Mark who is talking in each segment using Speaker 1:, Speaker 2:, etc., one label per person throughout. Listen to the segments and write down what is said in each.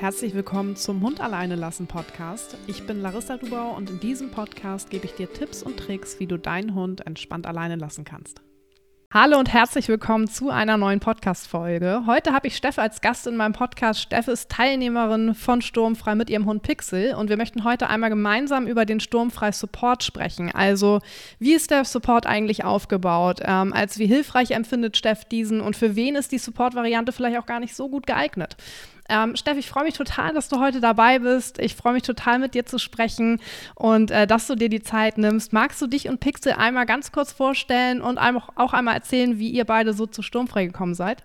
Speaker 1: Herzlich willkommen zum Hund alleine lassen Podcast. Ich bin Larissa Dubau und in diesem Podcast gebe ich dir Tipps und Tricks, wie du deinen Hund entspannt alleine lassen kannst. Hallo und herzlich willkommen zu einer neuen Podcast-Folge. Heute habe ich Steffe als Gast in meinem Podcast. Steffe ist Teilnehmerin von Sturmfrei mit ihrem Hund Pixel und wir möchten heute einmal gemeinsam über den Sturmfrei Support sprechen. Also, wie ist der Support eigentlich aufgebaut? Ähm, als wie hilfreich empfindet Steff diesen und für wen ist die Support-Variante vielleicht auch gar nicht so gut geeignet? Ähm, Steff, ich freue mich total, dass du heute dabei bist. Ich freue mich total, mit dir zu sprechen und äh, dass du dir die Zeit nimmst. Magst du dich und Pixel einmal ganz kurz vorstellen und auch einmal erzählen, wie ihr beide so zu Sturmfrei gekommen seid?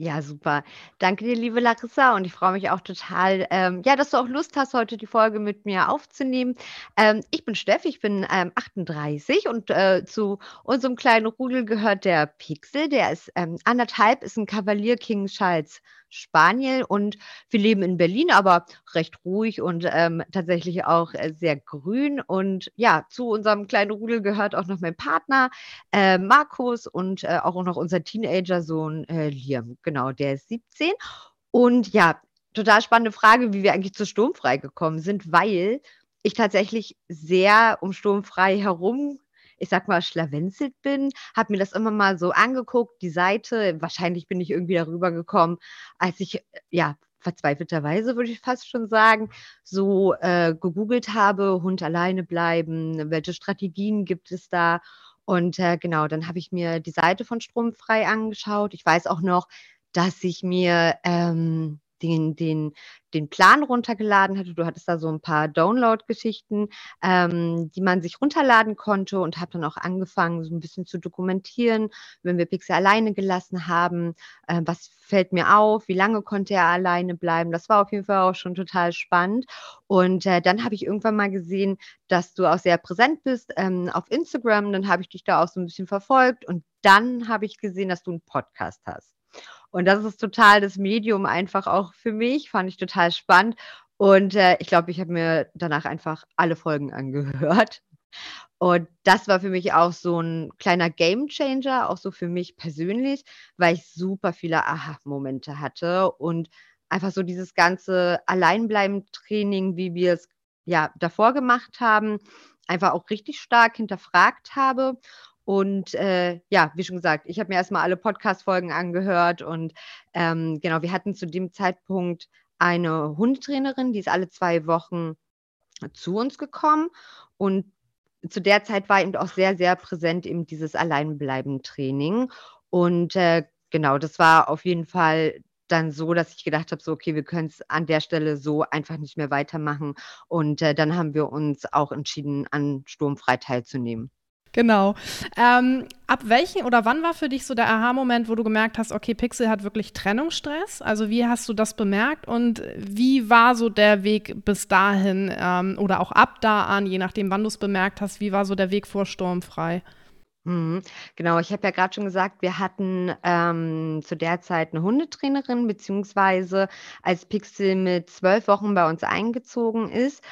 Speaker 2: Ja, super. Danke dir, liebe Larissa. Und ich freue mich auch total, ähm, ja, dass du auch Lust hast, heute die Folge mit mir aufzunehmen. Ähm, ich bin Steff, ich bin ähm, 38 und äh, zu unserem kleinen Rudel gehört der Pixel. Der ist ähm, anderthalb, ist ein Kavalier King Charles Spaniel und wir leben in Berlin, aber recht ruhig und ähm, tatsächlich auch äh, sehr grün. Und ja, zu unserem kleinen Rudel gehört auch noch mein Partner äh, Markus und äh, auch noch unser Teenager-Sohn äh, Liam. Genau, der ist 17. Und ja, total spannende Frage, wie wir eigentlich zu Sturmfrei gekommen sind, weil ich tatsächlich sehr um Sturmfrei herum ich sag mal, schlawenzelt bin, habe mir das immer mal so angeguckt, die Seite. Wahrscheinlich bin ich irgendwie darüber gekommen, als ich, ja, verzweifelterweise würde ich fast schon sagen, so äh, gegoogelt habe, Hund alleine bleiben, welche Strategien gibt es da? Und äh, genau, dann habe ich mir die Seite von Stromfrei angeschaut. Ich weiß auch noch, dass ich mir ähm, den, den, den Plan runtergeladen hatte. Du hattest da so ein paar Download-Geschichten, ähm, die man sich runterladen konnte und habe dann auch angefangen, so ein bisschen zu dokumentieren, wenn wir Pixel alleine gelassen haben, äh, was fällt mir auf, wie lange konnte er alleine bleiben. Das war auf jeden Fall auch schon total spannend. Und äh, dann habe ich irgendwann mal gesehen, dass du auch sehr präsent bist ähm, auf Instagram. Dann habe ich dich da auch so ein bisschen verfolgt und dann habe ich gesehen, dass du einen Podcast hast. Und das ist total das Medium einfach auch für mich, fand ich total spannend. Und äh, ich glaube, ich habe mir danach einfach alle Folgen angehört. Und das war für mich auch so ein kleiner Game Changer, auch so für mich persönlich, weil ich super viele Aha-Momente hatte und einfach so dieses ganze Alleinbleiben-Training, wie wir es ja davor gemacht haben, einfach auch richtig stark hinterfragt habe und äh, ja, wie schon gesagt, ich habe mir erstmal alle Podcast-Folgen angehört und ähm, genau, wir hatten zu dem Zeitpunkt eine Hundetrainerin, die ist alle zwei Wochen zu uns gekommen und zu der Zeit war eben auch sehr, sehr präsent eben dieses Alleinbleiben-Training. Und äh, genau, das war auf jeden Fall dann so, dass ich gedacht habe, so, okay, wir können es an der Stelle so einfach nicht mehr weitermachen. Und äh, dann haben wir uns auch entschieden, an Sturmfrei teilzunehmen.
Speaker 1: Genau. Ähm, ab welchen oder wann war für dich so der Aha-Moment, wo du gemerkt hast, okay, Pixel hat wirklich Trennungsstress? Also wie hast du das bemerkt und wie war so der Weg bis dahin ähm, oder auch ab da an, je nachdem, wann du es bemerkt hast, wie war so der Weg vor Sturmfrei?
Speaker 2: Mhm. Genau, ich habe ja gerade schon gesagt, wir hatten ähm, zu der Zeit eine Hundetrainerin, beziehungsweise als Pixel mit zwölf Wochen bei uns eingezogen ist,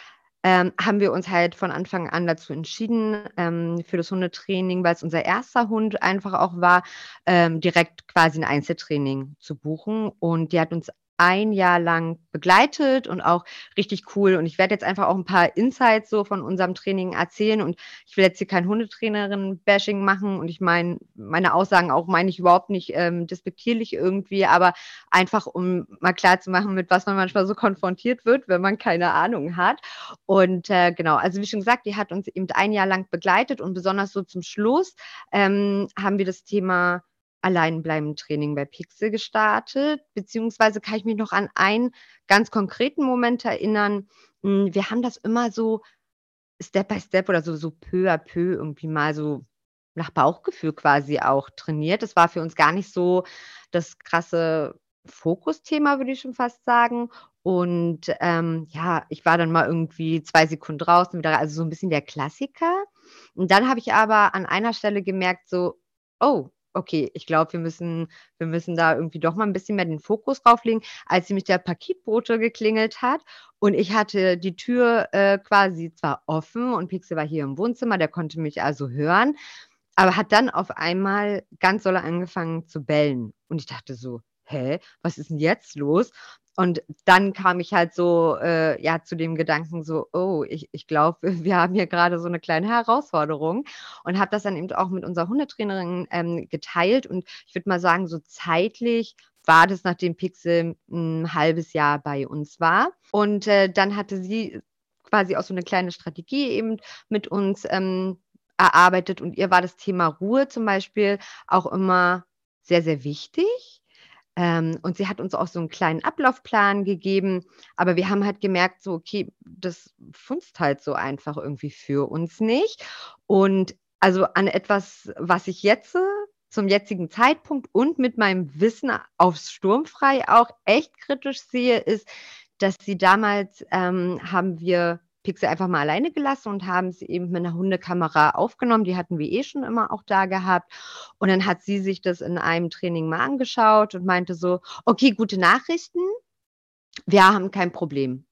Speaker 2: ähm, haben wir uns halt von Anfang an dazu entschieden, ähm, für das Hundetraining, weil es unser erster Hund einfach auch war, ähm, direkt quasi ein Einzeltraining zu buchen. Und die hat uns ein Jahr lang begleitet und auch richtig cool. Und ich werde jetzt einfach auch ein paar Insights so von unserem Training erzählen. Und ich will jetzt hier kein Hundetrainerin-Bashing machen. Und ich meine, meine Aussagen auch meine ich überhaupt nicht ähm, despektierlich irgendwie, aber einfach, um mal klar zu machen, mit was man manchmal so konfrontiert wird, wenn man keine Ahnung hat. Und äh, genau, also wie schon gesagt, die hat uns eben ein Jahr lang begleitet und besonders so zum Schluss ähm, haben wir das Thema Alleinbleiben-Training bei Pixel gestartet, beziehungsweise kann ich mich noch an einen ganz konkreten Moment erinnern. Hm, wir haben das immer so Step by Step oder so, so peu à peu irgendwie mal so nach Bauchgefühl quasi auch trainiert. Das war für uns gar nicht so das krasse Fokusthema, würde ich schon fast sagen. Und ähm, ja, ich war dann mal irgendwie zwei Sekunden draußen wieder, also so ein bisschen der Klassiker. Und dann habe ich aber an einer Stelle gemerkt, so, oh, okay, ich glaube, wir müssen, wir müssen da irgendwie doch mal ein bisschen mehr den Fokus drauflegen, als nämlich der Paketbote geklingelt hat und ich hatte die Tür äh, quasi zwar offen und Pixel war hier im Wohnzimmer, der konnte mich also hören, aber hat dann auf einmal ganz doll angefangen zu bellen. Und ich dachte so, hä, was ist denn jetzt los? Und dann kam ich halt so, äh, ja, zu dem Gedanken so, oh, ich, ich glaube, wir haben hier gerade so eine kleine Herausforderung und habe das dann eben auch mit unserer Hundetrainerin ähm, geteilt. Und ich würde mal sagen, so zeitlich war das, nachdem Pixel ein halbes Jahr bei uns war. Und äh, dann hatte sie quasi auch so eine kleine Strategie eben mit uns ähm, erarbeitet. Und ihr war das Thema Ruhe zum Beispiel auch immer sehr, sehr wichtig. Ähm, und sie hat uns auch so einen kleinen Ablaufplan gegeben. Aber wir haben halt gemerkt, so, okay, das funzt halt so einfach irgendwie für uns nicht. Und also an etwas, was ich jetzt zum jetzigen Zeitpunkt und mit meinem Wissen aufs Sturmfrei auch echt kritisch sehe, ist, dass sie damals ähm, haben wir Pixel einfach mal alleine gelassen und haben sie eben mit einer Hundekamera aufgenommen. Die hatten wir eh schon immer auch da gehabt. Und dann hat sie sich das in einem Training mal angeschaut und meinte so, okay, gute Nachrichten. Wir haben kein Problem.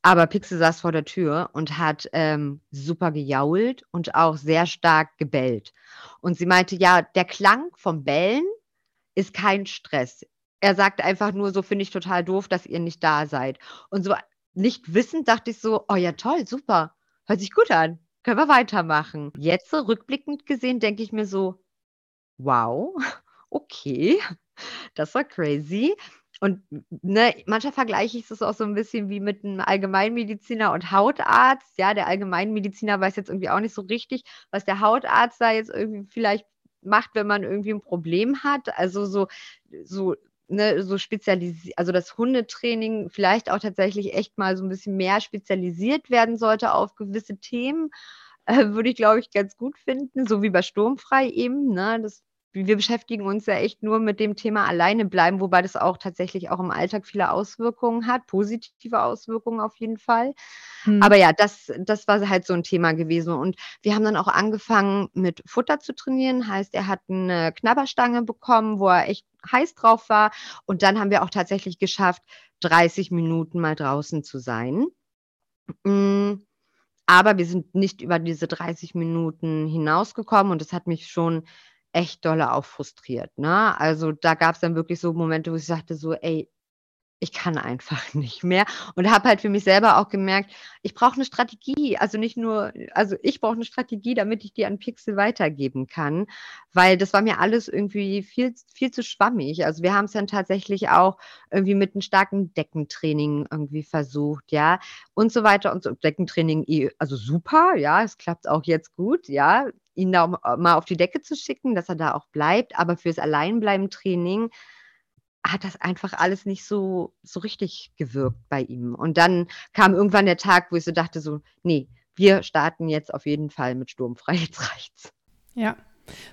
Speaker 2: Aber Pixel saß vor der Tür und hat ähm, super gejault und auch sehr stark gebellt. Und sie meinte, ja, der Klang vom Bellen ist kein Stress. Er sagt einfach nur, so finde ich total doof, dass ihr nicht da seid. Und so nicht wissend dachte ich so, oh ja, toll, super, hört sich gut an, können wir weitermachen. Jetzt rückblickend gesehen denke ich mir so, wow, okay, das war crazy. Und ne, manchmal vergleiche ich es auch so ein bisschen wie mit einem Allgemeinmediziner und Hautarzt. Ja, der Allgemeinmediziner weiß jetzt irgendwie auch nicht so richtig, was der Hautarzt da jetzt irgendwie vielleicht macht, wenn man irgendwie ein Problem hat. Also so, so ne, so spezialisiert, also das Hundetraining vielleicht auch tatsächlich echt mal so ein bisschen mehr spezialisiert werden sollte auf gewisse Themen, äh, würde ich, glaube ich, ganz gut finden, so wie bei Sturmfrei eben. Ne? Das wir beschäftigen uns ja echt nur mit dem Thema alleine bleiben, wobei das auch tatsächlich auch im Alltag viele Auswirkungen hat, positive Auswirkungen auf jeden Fall. Hm. Aber ja, das, das war halt so ein Thema gewesen. Und wir haben dann auch angefangen mit Futter zu trainieren. Heißt, er hat eine Knabberstange bekommen, wo er echt heiß drauf war. Und dann haben wir auch tatsächlich geschafft, 30 Minuten mal draußen zu sein. Hm. Aber wir sind nicht über diese 30 Minuten hinausgekommen und das hat mich schon echt dolle auch frustriert, ne? Also, da gab es dann wirklich so Momente, wo ich sagte so: „Ey, ich kann einfach nicht mehr.“ Und habe halt für mich selber auch gemerkt, ich brauche eine Strategie. Also, nicht nur also, ich brauche eine Strategie, damit ich die an Pixel weitergeben kann, weil das war mir alles irgendwie viel viel zu schwammig. Also, wir haben es dann tatsächlich auch irgendwie mit einem starken Deckentraining irgendwie versucht, ja, und so weiter und so. Deckentraining also super, ja, es klappt auch jetzt gut, ja ihn da äh, mal auf die Decke zu schicken, dass er da auch bleibt. Aber fürs Alleinbleiben-Training hat das einfach alles nicht so, so richtig gewirkt bei ihm. Und dann kam irgendwann der Tag, wo ich so dachte, so, nee, wir starten jetzt auf jeden Fall mit Sturmfrei.
Speaker 1: Ja,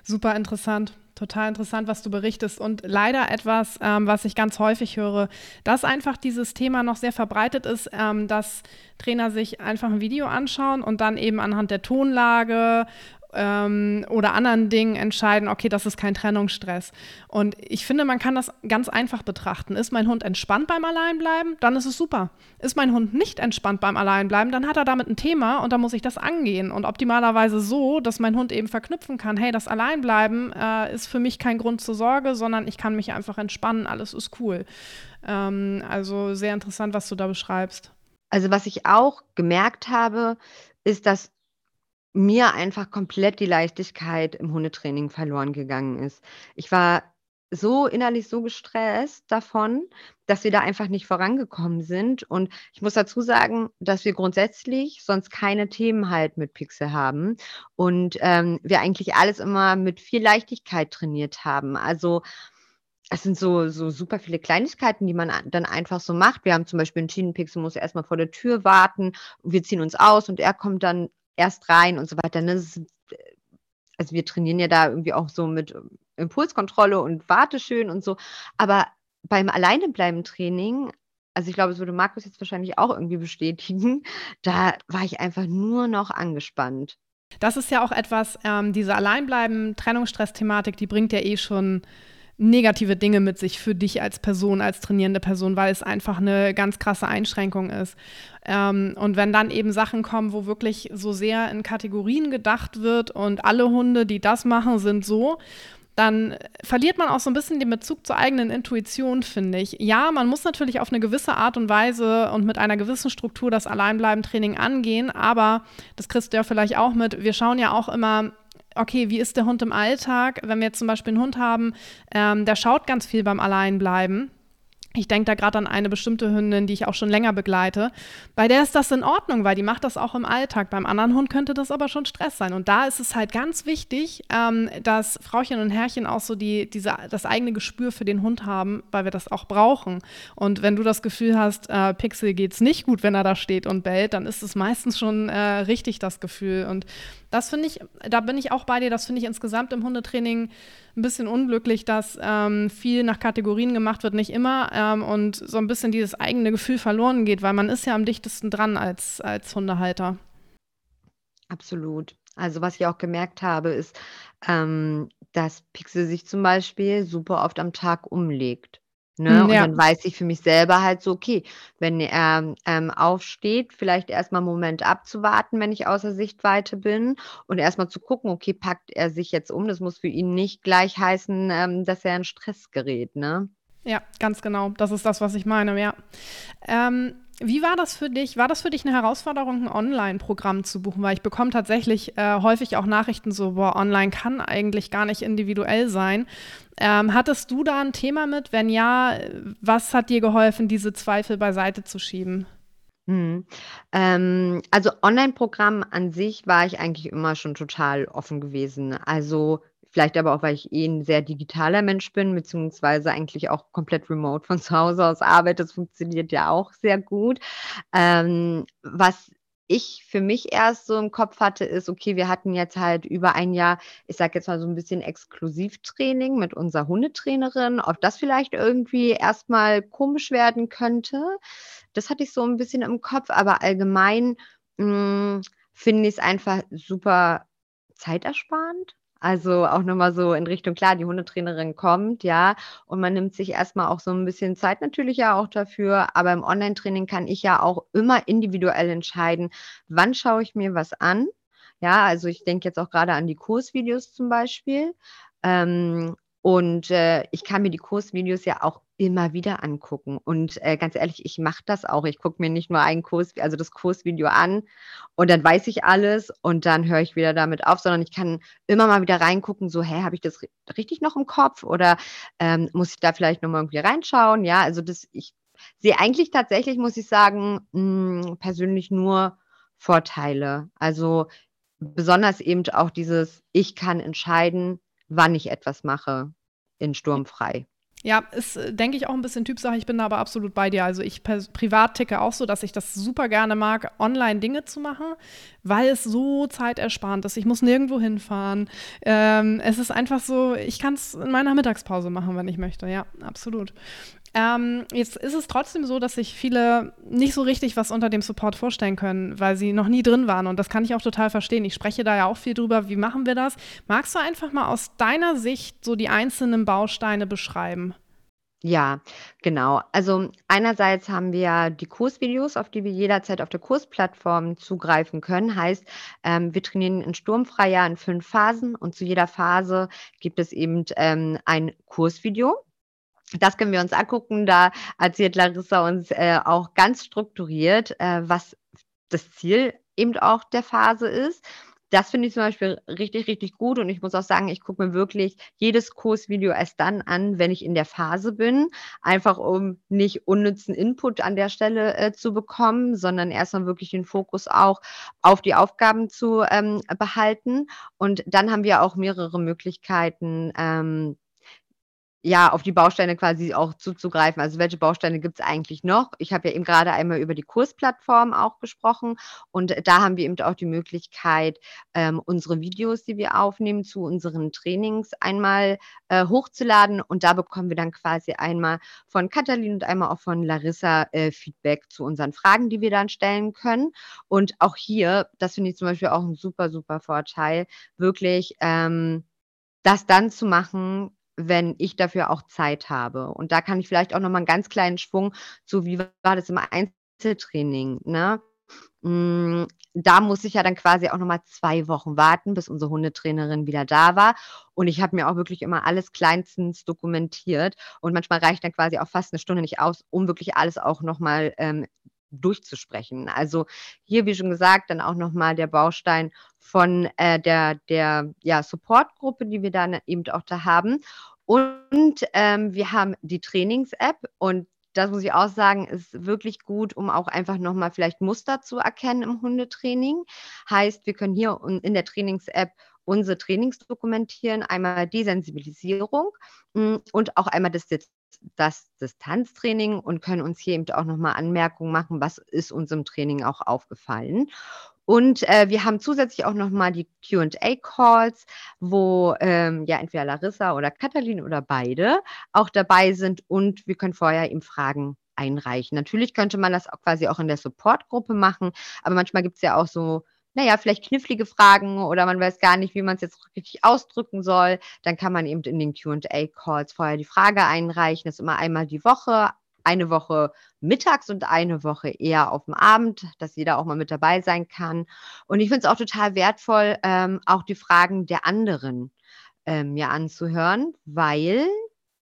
Speaker 1: super interessant. Total interessant, was du berichtest. Und leider etwas, ähm, was ich ganz häufig höre, dass einfach dieses Thema noch sehr verbreitet ist, ähm, dass Trainer sich einfach ein Video anschauen und dann eben anhand der Tonlage ähm, oder anderen Dingen entscheiden, okay, das ist kein Trennungsstress. Und ich finde, man kann das ganz einfach betrachten. Ist mein Hund entspannt beim Alleinbleiben, dann ist es super. Ist mein Hund nicht entspannt beim Alleinbleiben, dann hat er damit ein Thema und dann muss ich das angehen. Und optimalerweise so, dass mein Hund eben verknüpfen kann, hey, das Alleinbleiben äh, ist für mich kein Grund zur Sorge, sondern ich kann mich einfach entspannen, alles ist cool. Ähm, also sehr interessant, was du da beschreibst.
Speaker 2: Also was ich auch gemerkt habe, ist, dass mir einfach komplett die Leichtigkeit im Hundetraining verloren gegangen ist. Ich war so innerlich so gestresst davon, dass wir da einfach nicht vorangekommen sind. Und ich muss dazu sagen, dass wir grundsätzlich sonst keine Themen halt mit Pixel haben und ähm, wir eigentlich alles immer mit viel Leichtigkeit trainiert haben. Also es sind so, so super viele Kleinigkeiten, die man dann einfach so macht. Wir haben zum Beispiel einen Schienenpixel, muss erstmal vor der Tür warten. Wir ziehen uns aus und er kommt dann erst rein und so weiter. Ne? Ist, also wir trainieren ja da irgendwie auch so mit Impulskontrolle und warte schön und so. Aber beim Alleinebleiben-Training, also ich glaube, das würde Markus jetzt wahrscheinlich auch irgendwie bestätigen, da war ich einfach nur noch angespannt.
Speaker 1: Das ist ja auch etwas, ähm, diese Alleinbleiben-Trennungsstress-Thematik, die bringt ja eh schon negative Dinge mit sich für dich als Person, als trainierende Person, weil es einfach eine ganz krasse Einschränkung ist. Ähm, und wenn dann eben Sachen kommen, wo wirklich so sehr in Kategorien gedacht wird und alle Hunde, die das machen, sind so, dann verliert man auch so ein bisschen den Bezug zur eigenen Intuition, finde ich. Ja, man muss natürlich auf eine gewisse Art und Weise und mit einer gewissen Struktur das Alleinbleiben-Training angehen, aber das kriegst du ja vielleicht auch mit. Wir schauen ja auch immer, okay, wie ist der Hund im Alltag? Wenn wir jetzt zum Beispiel einen Hund haben, ähm, der schaut ganz viel beim Alleinbleiben ich denke da gerade an eine bestimmte Hündin, die ich auch schon länger begleite. Bei der ist das in Ordnung, weil die macht das auch im Alltag. Beim anderen Hund könnte das aber schon Stress sein. Und da ist es halt ganz wichtig, ähm, dass Frauchen und Herrchen auch so die, diese, das eigene Gespür für den Hund haben, weil wir das auch brauchen. Und wenn du das Gefühl hast, äh, Pixel es nicht gut, wenn er da steht und bellt, dann ist es meistens schon äh, richtig das Gefühl. Und das finde ich, da bin ich auch bei dir, das finde ich insgesamt im Hundetraining ein bisschen unglücklich, dass ähm, viel nach Kategorien gemacht wird, nicht immer ähm, und so ein bisschen dieses eigene Gefühl verloren geht, weil man ist ja am dichtesten dran als, als Hundehalter.
Speaker 2: Absolut. Also was ich auch gemerkt habe, ist, ähm, dass Pixel sich zum Beispiel super oft am Tag umlegt. Ne? Und ja. dann weiß ich für mich selber halt so, okay, wenn er ähm, aufsteht, vielleicht erstmal einen Moment abzuwarten, wenn ich außer Sichtweite bin und erstmal zu gucken, okay, packt er sich jetzt um. Das muss für ihn nicht gleich heißen, ähm, dass er in Stress gerät, ne?
Speaker 1: Ja, ganz genau. Das ist das, was ich meine, ja. Ähm, wie war das für dich? War das für dich eine Herausforderung, ein Online-Programm zu buchen? Weil ich bekomme tatsächlich äh, häufig auch Nachrichten so, boah, online kann eigentlich gar nicht individuell sein. Ähm, hattest du da ein Thema mit? Wenn ja, was hat dir geholfen, diese Zweifel beiseite zu schieben?
Speaker 2: Mhm. Ähm, also Online-Programm an sich war ich eigentlich immer schon total offen gewesen. Also Vielleicht aber auch, weil ich eh ein sehr digitaler Mensch bin, beziehungsweise eigentlich auch komplett remote von zu Hause aus arbeite. Das funktioniert ja auch sehr gut. Ähm, was ich für mich erst so im Kopf hatte, ist, okay, wir hatten jetzt halt über ein Jahr, ich sage jetzt mal so ein bisschen Exklusivtraining mit unserer Hundetrainerin, ob das vielleicht irgendwie erstmal komisch werden könnte. Das hatte ich so ein bisschen im Kopf, aber allgemein hm, finde ich es einfach super zeitersparend. Also auch nochmal so in Richtung, klar, die Hundetrainerin kommt, ja, und man nimmt sich erstmal auch so ein bisschen Zeit natürlich ja auch dafür, aber im Online-Training kann ich ja auch immer individuell entscheiden, wann schaue ich mir was an. Ja, also ich denke jetzt auch gerade an die Kursvideos zum Beispiel. Ähm, und äh, ich kann mir die Kursvideos ja auch immer wieder angucken. Und äh, ganz ehrlich, ich mache das auch. Ich gucke mir nicht nur ein Kurs, also das Kursvideo an und dann weiß ich alles und dann höre ich wieder damit auf, sondern ich kann immer mal wieder reingucken, so, hä, habe ich das richtig noch im Kopf oder ähm, muss ich da vielleicht nochmal irgendwie reinschauen? Ja, also das, ich sehe eigentlich tatsächlich, muss ich sagen, mh, hm, persönlich nur Vorteile. Also besonders eben auch dieses, ich kann entscheiden, wann ich etwas mache in Sturmfrei.
Speaker 1: Ja, ist, äh, denke ich, auch ein bisschen Typsache. Ich bin da aber absolut bei dir. Also ich privat ticke auch so, dass ich das super gerne mag, online Dinge zu machen, weil es so zeitersparend ist. Ich muss nirgendwo hinfahren. Ähm, es ist einfach so, ich kann es in meiner Mittagspause machen, wenn ich möchte. Ja, absolut. Ähm, jetzt ist es trotzdem so, dass sich viele nicht so richtig was unter dem Support vorstellen können, weil sie noch nie drin waren. Und das kann ich auch total verstehen. Ich spreche da ja auch viel drüber. Wie machen wir das? Magst du einfach mal aus deiner Sicht so die einzelnen Bausteine beschreiben?
Speaker 2: Ja, genau. Also einerseits haben wir die Kursvideos, auf die wir jederzeit auf der Kursplattform zugreifen können. Heißt, ähm, wir trainieren in Sturmfreier in fünf Phasen und zu jeder Phase gibt es eben ähm, ein Kursvideo. Das können wir uns angucken. Da erzählt Larissa uns äh, auch ganz strukturiert, äh, was das Ziel eben auch der Phase ist. Das finde ich zum Beispiel richtig, richtig gut. Und ich muss auch sagen, ich gucke mir wirklich jedes Kursvideo erst dann an, wenn ich in der Phase bin. Einfach um nicht unnützen Input an der Stelle äh, zu bekommen, sondern erstmal wirklich den Fokus auch auf die Aufgaben zu ähm, behalten. Und dann haben wir auch mehrere Möglichkeiten, ähm, ja, auf die Bausteine quasi auch zuzugreifen. Also welche Bausteine gibt es eigentlich noch? Ich habe ja eben gerade einmal über die Kursplattform auch gesprochen und da haben wir eben auch die Möglichkeit, ähm, unsere Videos, die wir aufnehmen, zu unseren Trainings einmal äh, hochzuladen und da bekommen wir dann quasi einmal von Katalin und einmal auch von Larissa äh, Feedback zu unseren Fragen, die wir dann stellen können. Und auch hier, das finde ich zum Beispiel auch ein super, super Vorteil, wirklich ähm, das dann zu machen, wenn ich dafür auch Zeit habe. Und da kann ich vielleicht auch noch mal einen ganz kleinen Schwung zu, wie war das im Einzeltraining, ne? Hm, da muss ich ja dann quasi auch noch mal 2 Wochen warten, bis unsere Hundetrainerin wieder da war. Und ich habe mir auch wirklich immer alles kleinstens dokumentiert. Und manchmal reicht dann quasi auch fast eine Stunde nicht aus, um wirklich alles auch noch mal, ähm, durchzusprechen. Also, hier, wie schon gesagt, dann auch noch mal der Baustein von, äh, der der, ja, Supportgruppe, die wir dann eben auch da haben. Und, ähm, wir haben die Trainings-App und das muss ich auch sagen, ist wirklich gut, um auch einfach noch mal vielleicht Muster zu erkennen im Hundetraining. Heißt, wir können hier in der Trainings-App unsere Trainings dokumentieren, einmal die Sensibilisierung hm, und auch einmal das, das Distanztraining und können uns hier eben auch noch mal Anmerkungen machen, was ist uns im Training auch aufgefallen. Und äh, wir haben zusätzlich auch nochmal die QA-Calls, wo ähm, ja entweder Larissa oder Katalin oder beide auch dabei sind und wir können vorher eben Fragen einreichen. Natürlich könnte man das auch quasi auch in der Support-Gruppe machen, aber manchmal gibt es ja auch so, naja, vielleicht knifflige Fragen oder man weiß gar nicht, wie man es jetzt richtig ausdrücken soll. Dann kann man eben in den QA-Calls vorher die Frage einreichen. Das ist immer einmal die Woche, eine Woche mittags und eine Woche eher auf dem Abend, dass jeder auch mal mit dabei sein kann. Und ich finde es auch total wertvoll, ähm, auch die Fragen der anderen ähm, mir anzuhören, weil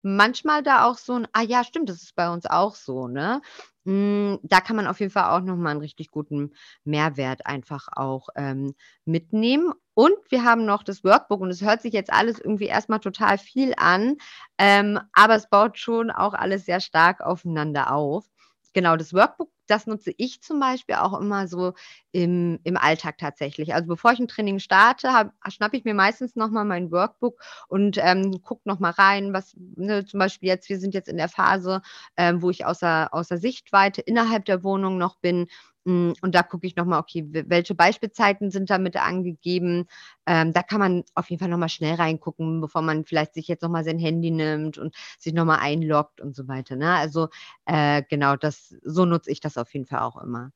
Speaker 2: manchmal da auch so ein, ah ja, stimmt, das ist bei uns auch so, ne? Hm, da kann man auf jeden Fall auch noch mal 'n richtig guten Mehrwert einfach auch, ähm, mitnehmen. Und wir haben noch das Workbook und es hört sich jetzt alles irgendwie erstmal total viel an, ähm, aber es baut schon auch alles sehr stark aufeinander auf. Genau, das Workbook, das nutze ich zum Beispiel auch immer so im im Alltag tatsächlich. Also, bevor ich ein Training starte, schnappe ich mir meistens noch mal mein Workbook und, ähm, gucke noch mal rein, was ne, zum Beispiel jetzt wir sind jetzt in der Phase, ähm, wo ich außer außer Sichtweite innerhalb der Wohnung noch bin. Hm, und da gucke ich noch mal, okay, welche Beispielzeiten sind damit angegeben? Ähm, da kann man auf jeden Fall noch mal schnell reingucken, bevor man vielleicht sich jetzt noch mal sein Handy nimmt und sich noch mal einloggt und so weiter, ne? Also, äh, genau, das so nutze ich das auf jeden Fall auch immer.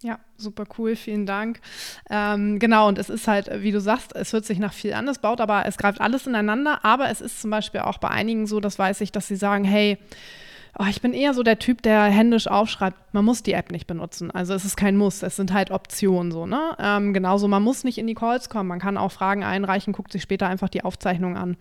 Speaker 1: Ja, super cool, vielen Dank. Ähm, genau, und es ist halt, wie du sagst, es hört sich nach viel an, es baut aber, es greift alles ineinander, aber es ist zum Beispiel auch bei einigen so, das weiß ich, dass sie sagen, hey, Oh, ich bin eher so der Typ, der händisch aufschreibt, man muss die App nicht benutzen. Also es ist kein Muss, es sind halt Optionen so, ne? Ähm, genauso, man muss nicht in die Calls kommen, man kann auch Fragen einreichen, guckt sich später einfach die Aufzeichnung an.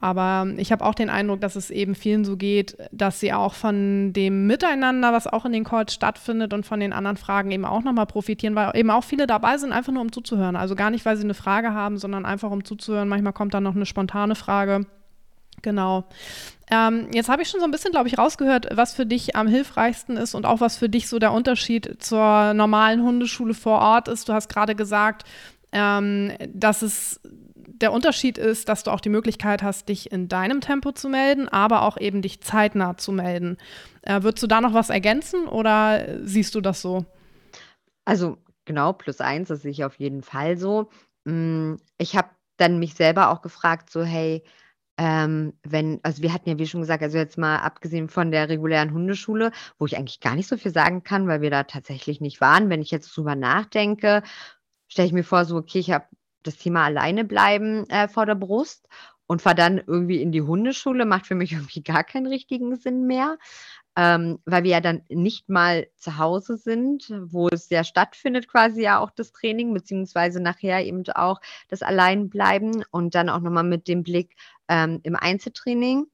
Speaker 1: Aber ich habe auch den Eindruck, dass es eben vielen so geht, dass sie auch von dem Miteinander, was auch in den Calls stattfindet und von den anderen Fragen eben auch nochmal profitieren, weil eben auch viele dabei sind, einfach nur um zuzuhören. Also gar nicht, weil sie eine Frage haben, sondern einfach um zuzuhören. Manchmal kommt dann noch eine spontane Frage. Genau. Ähm, jetzt habe ich schon so ein bisschen, glaube ich, rausgehört, was für dich am hilfreichsten ist und auch was für dich so der Unterschied zur normalen Hundeschule vor Ort ist. Du hast gerade gesagt, ähm, dass es der Unterschied ist, dass du auch die Möglichkeit hast, dich in deinem Tempo zu melden, aber auch eben dich zeitnah zu melden. Äh, würdest du da noch was ergänzen oder siehst du das so?
Speaker 2: Also genau, plus eins, das sehe ich auf jeden Fall so. Hm, ich habe dann mich selber auch gefragt, so hey, ähm, wenn also wir hatten ja, wie schon gesagt, also jetzt mal abgesehen von der regulären Hundeschule, wo ich eigentlich gar nicht so viel sagen kann, weil wir da tatsächlich nicht waren. Wenn ich jetzt drüber nachdenke, stelle ich mir vor, so, okay, ich habe das Thema alleine bleiben äh, vor der Brust und fahre dann irgendwie in die Hundeschule, macht für mich irgendwie gar keinen richtigen Sinn mehr ähm, weil wir ja dann nicht mal zu Hause sind, wo es ja stattfindet, quasi ja auch das Training, beziehungsweise nachher eben auch das Alleinbleiben und dann auch nochmal mit dem Blick ähm, im Einzeltraining.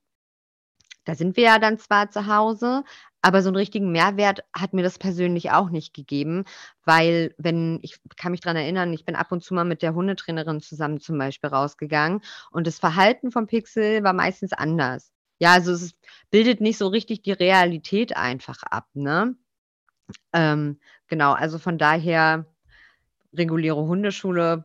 Speaker 2: Da sind wir ja dann zwar zu Hause, aber so einen richtigen Mehrwert hat mir das persönlich auch nicht gegeben, weil wenn ich kann mich daran erinnern, ich bin ab und zu mal mit der Hundetrainerin zusammen zum Beispiel rausgegangen und das Verhalten vom Pixel war meistens anders. Ja, also es bildet nicht so richtig die Realität einfach ab, ne? Ähm, genau, also von daher reguläre Hundeschule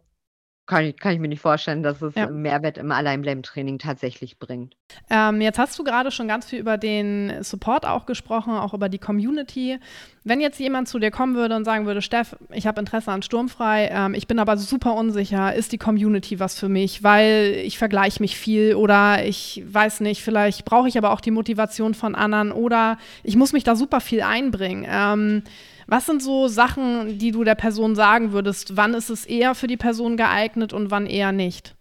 Speaker 2: kann ich, kann ich mir nicht vorstellen, dass es ja. Mehrwert im Alleinbleiben-Training tatsächlich bringt.
Speaker 1: Ähm, jetzt hast du gerade schon ganz viel über den Support auch gesprochen, auch über die Community. Wenn jetzt jemand zu dir kommen würde und sagen würde, Steff, ich habe Interesse an Sturmfrei, ähm, ich bin aber super unsicher, ist die Community was für mich, weil ich vergleiche mich viel oder ich weiß nicht, vielleicht brauche ich aber auch die Motivation von anderen oder ich muss mich da super viel einbringen. Ähm, was sind so Sachen, die du der Person sagen würdest? Wann ist es eher für die Person geeignet und wann eher nicht?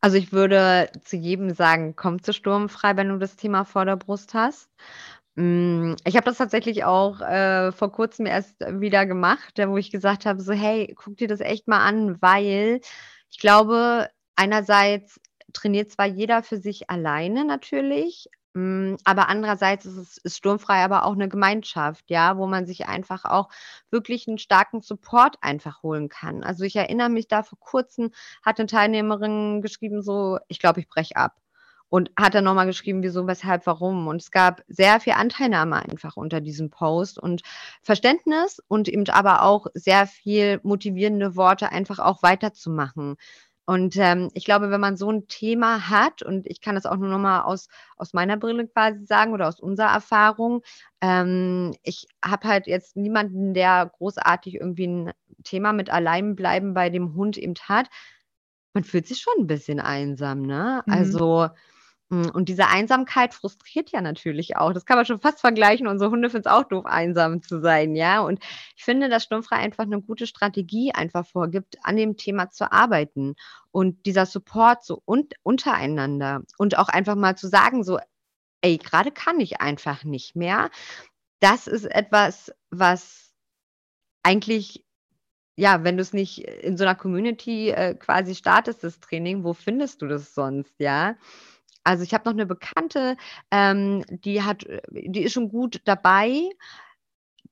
Speaker 2: Also ich würde zu jedem sagen, komm zu Sturmfrei, wenn du das Thema vor der Brust hast. Mm, ich habe das tatsächlich auch äh, vor kurzem erst wieder gemacht, wo ich gesagt habe, so hey, guck dir das echt mal an, weil ich glaube, einerseits trainiert zwar jeder für sich alleine natürlich, aber andererseits ist es ist sturmfrei aber auch eine Gemeinschaft, ja, wo man sich einfach auch wirklich einen starken Support einfach holen kann. Also, ich erinnere mich da vor Kurzem hat eine Teilnehmerin geschrieben so: „Ich glaube, ich breche ab.“ Und hat dann noch mal geschrieben, wieso, weshalb, warum. Und es gab sehr viel Anteilnahme einfach unter diesem Post und Verständnis und eben aber auch sehr viel motivierende Worte, einfach auch weiterzumachen. Und, ähm, ich glaube, wenn man so ein Thema hat und ich kann das auch nur noch mal aus aus meiner Brille quasi sagen oder aus unserer Erfahrung, ähm, ich habe halt jetzt niemanden, der großartig irgendwie ein Thema mit Alleinbleiben bei dem Hund eben hat. Man fühlt sich schon ein bisschen einsam, ne?
Speaker 1: Mhm.
Speaker 2: Also und diese Einsamkeit frustriert ja natürlich auch. Das kann man schon fast vergleichen. Unsere Hunde finden es auch doof, einsam zu sein, ja. Und ich finde, dass Sturmfrei einfach eine gute Strategie einfach vorgibt, an dem Thema zu arbeiten. Und dieser Support so un untereinander und auch einfach mal zu sagen, so, ey, gerade kann ich einfach nicht mehr. Das ist etwas, was eigentlich ja, wenn du es nicht in so einer Community, äh, quasi startest, das Training, wo findest du das sonst, ja? Also, ich habe noch eine Bekannte, ähm, die hat äh, die ist schon gut dabei,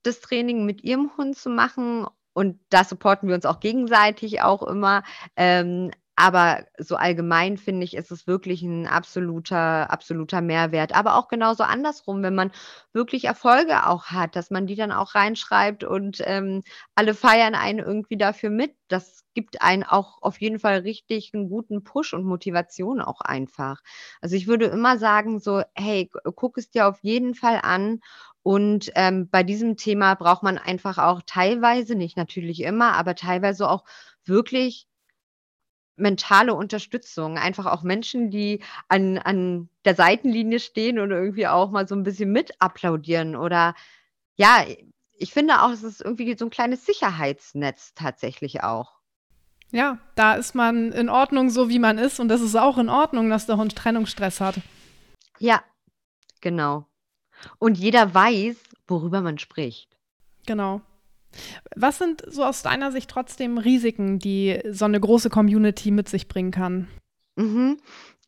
Speaker 2: das Training mit ihrem Hund zu machen und da supporten wir uns auch gegenseitig auch immer. Ähm, aber so allgemein finde ich, ist es wirklich ein absoluter absoluter Mehrwert. Aber auch genauso andersrum, wenn man wirklich Erfolge auch hat, dass man die dann auch reinschreibt und, ähm, alle feiern einen irgendwie dafür mit. Das gibt einen auch auf jeden Fall richtig einen guten Push und Motivation auch einfach. Also, ich würde immer sagen so: „Hey, guck es dir auf jeden Fall an.“ Und, ähm, bei diesem Thema braucht man einfach auch teilweise, nicht natürlich immer, aber teilweise auch wirklich mentale Unterstützung. Einfach auch Menschen, die an an der Seitenlinie stehen und irgendwie auch mal so 'n bisschen mit applaudieren oder ja, ich finde auch, es ist irgendwie so 'n kleines Sicherheitsnetz tatsächlich auch.
Speaker 1: Ja, da ist man in Ordnung, so wie man ist und das ist auch in Ordnung, dass der Hund Trennungsstress hat.
Speaker 2: Ja, genau. Und jeder weiß, worüber man spricht.
Speaker 1: Genau. Was sind so aus deiner Sicht trotzdem Risiken, die so eine große Community mit sich bringen kann?
Speaker 2: Mhm,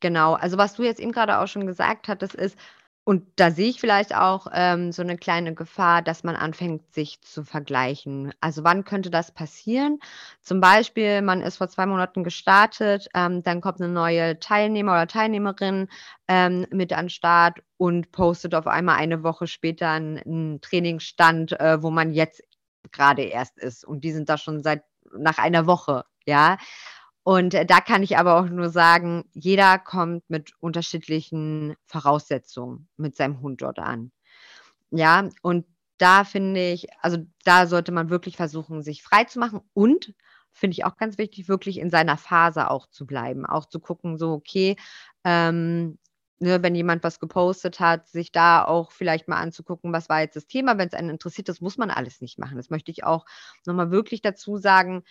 Speaker 2: genau. Also, was du jetzt eben grade auch schon gesagt hattest, ist und da sehe ich vielleicht auch, ähm, so 'ne kleine Gefahr, dass man anfängt, sich zu vergleichen. Also, wann könnte das passieren? Zum Beispiel, man ist vor 2 Monaten gestartet, ähm, dann kommt 'ne neue Teilnehmer oder Teilnehmerin, ähm, mit an Start und postet auf einmal eine Woche später 'n 'n Trainingsstand, äh, wo man jetzt grade erst ist und die sind da schon seit nach einer Woche, ja? Und, äh, da kann ich aber auch nur sagen, jeder kommt mit unterschiedlichen Voraussetzungen mit seinem Hund dort an. Ja, und da finde ich also, da sollte man wirklich versuchen, sich freizumachen und finde ich auch ganz wichtig, wirklich in seiner Phase auch zu bleiben. Auch zu gucken, so, okay, ähm, ne, wenn jemand was gepostet hat, sich da auch vielleicht mal anzugucken, was war jetzt das Thema. Wenn's einen interessiert, das muss man alles nicht machen. Das möchte ich auch noch mal wirklich dazu sagen.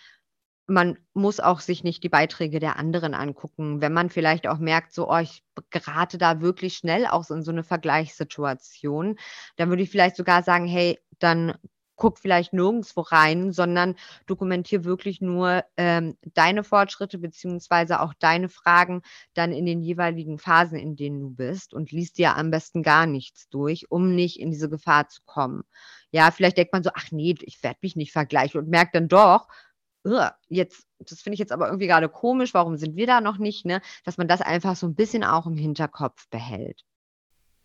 Speaker 2: Man muss auch sich nicht die Beiträge der anderen angucken. Wenn man vielleicht auch merkt, so: „Oh, ich gerate da wirklich schnell auch in so 'ne Vergleichssituation“, dann würde ich vielleicht sogar sagen: „Hey, dann guck vielleicht nirgendswo rein, sondern dokumentiere wirklich nur, ähm, deine Fortschritte beziehungsweise auch deine Fragen dann in den jeweiligen Phasen, in denen du bist und lies dir am besten gar nichts durch, um nicht in diese Gefahr zu kommen. Ja, vielleicht denkt man so: „Ach ne, ich werde mich nicht vergleichen“ und merkt dann doch: jetzt das finde ich jetzt aber irgendwie grade komisch, warum sind wir da noch nicht, ne? Dass man das einfach so 'n bisschen auch im Hinterkopf behält.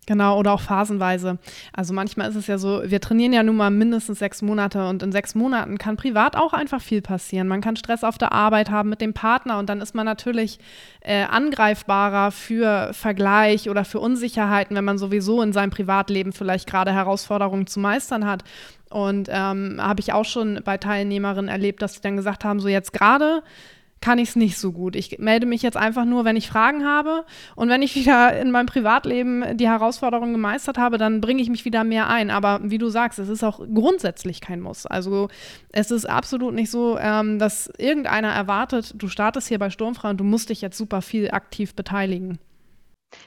Speaker 1: Genau, oder auch phasenweise. Also manchmal ist es ja so, wir trainieren ja nun mal mindestens sechs Monate und in sechs Monaten kann privat auch einfach viel passieren. Man kann Stress auf der Arbeit haben mit dem Partner und dann ist man natürlich äh, angreifbarer für Vergleich oder für Unsicherheiten, wenn man sowieso in seinem Privatleben vielleicht gerade Herausforderungen zu meistern hat. Und ähm, habe ich auch schon bei Teilnehmerinnen erlebt, dass sie dann gesagt haben, so jetzt gerade kann ich es nicht so gut. Ich melde mich jetzt einfach nur, wenn ich Fragen habe. Und wenn ich wieder in meinem Privatleben die Herausforderungen gemeistert habe, dann bringe ich mich wieder mehr ein. Aber wie du sagst, es ist auch grundsätzlich kein Muss. Also es ist absolut nicht so, ähm, dass irgendeiner erwartet, du startest hier bei Sturmfrei und du musst dich jetzt super viel aktiv beteiligen.